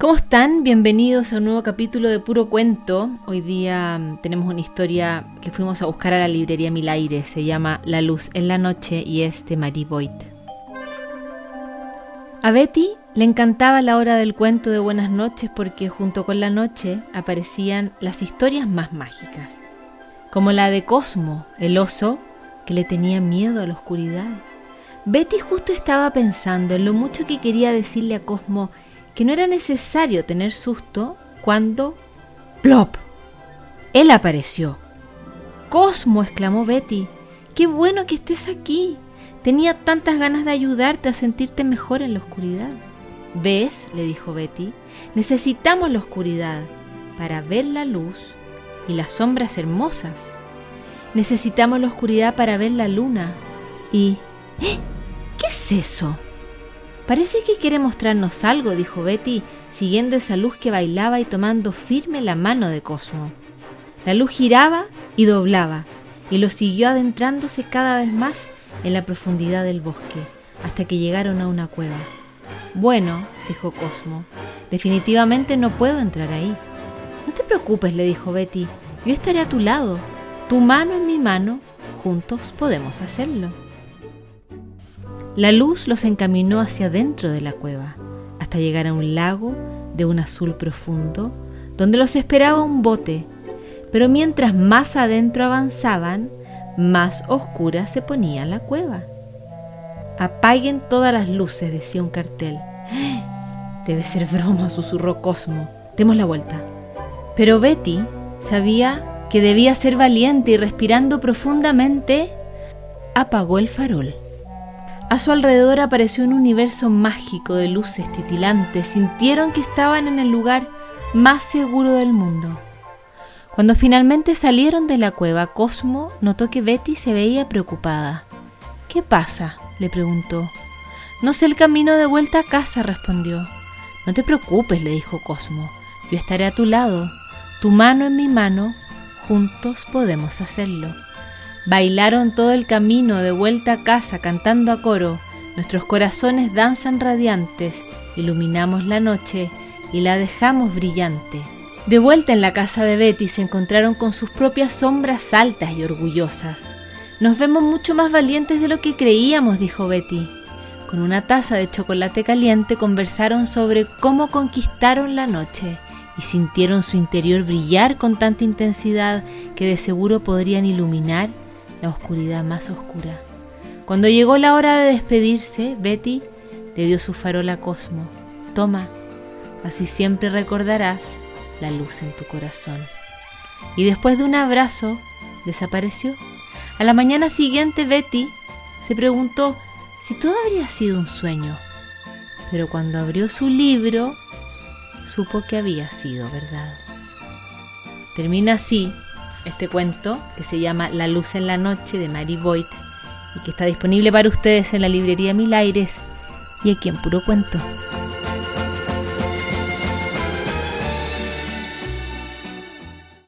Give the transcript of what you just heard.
¿Cómo están? Bienvenidos a un nuevo capítulo de Puro Cuento. Hoy día mm, tenemos una historia que fuimos a buscar a la librería Milaire. Se llama La luz en la noche y es de Marie Boyd. A Betty le encantaba la hora del cuento de buenas noches porque junto con la noche aparecían las historias más mágicas, como la de Cosmo, el oso que le tenía miedo a la oscuridad. Betty justo estaba pensando en lo mucho que quería decirle a Cosmo que no era necesario tener susto cuando... ¡Plop! Él apareció. Cosmo, exclamó Betty, qué bueno que estés aquí. Tenía tantas ganas de ayudarte a sentirte mejor en la oscuridad. ¿Ves? le dijo Betty, necesitamos la oscuridad para ver la luz y las sombras hermosas. Necesitamos la oscuridad para ver la luna y... ¿Eh? ¿Qué es eso? Parece que quiere mostrarnos algo, dijo Betty, siguiendo esa luz que bailaba y tomando firme la mano de Cosmo. La luz giraba y doblaba, y lo siguió adentrándose cada vez más en la profundidad del bosque, hasta que llegaron a una cueva. Bueno, dijo Cosmo, definitivamente no puedo entrar ahí. No te preocupes, le dijo Betty, yo estaré a tu lado. Tu mano en mi mano, juntos podemos hacerlo. La luz los encaminó hacia dentro de la cueva, hasta llegar a un lago de un azul profundo, donde los esperaba un bote, pero mientras más adentro avanzaban, más oscura se ponía la cueva. Apaguen todas las luces, decía un cartel. Debe ser broma, susurró Cosmo. Demos la vuelta. Pero Betty sabía que debía ser valiente y respirando profundamente, apagó el farol. A su alrededor apareció un universo mágico de luces titilantes. Sintieron que estaban en el lugar más seguro del mundo. Cuando finalmente salieron de la cueva, Cosmo notó que Betty se veía preocupada. ¿Qué pasa? le preguntó. No sé el camino de vuelta a casa, respondió. No te preocupes, le dijo Cosmo. Yo estaré a tu lado. Tu mano en mi mano. Juntos podemos hacerlo. Bailaron todo el camino de vuelta a casa cantando a coro. Nuestros corazones danzan radiantes, iluminamos la noche y la dejamos brillante. De vuelta en la casa de Betty se encontraron con sus propias sombras altas y orgullosas. Nos vemos mucho más valientes de lo que creíamos, dijo Betty. Con una taza de chocolate caliente conversaron sobre cómo conquistaron la noche y sintieron su interior brillar con tanta intensidad que de seguro podrían iluminar la oscuridad más oscura. Cuando llegó la hora de despedirse, Betty le dio su farola a Cosmo. Toma, así siempre recordarás la luz en tu corazón. Y después de un abrazo, desapareció. A la mañana siguiente, Betty se preguntó si todo habría sido un sueño. Pero cuando abrió su libro, supo que había sido verdad. Termina así este cuento que se llama La luz en la noche de Mary Boyd y que está disponible para ustedes en la librería Mil Aires y aquí en Puro Cuento.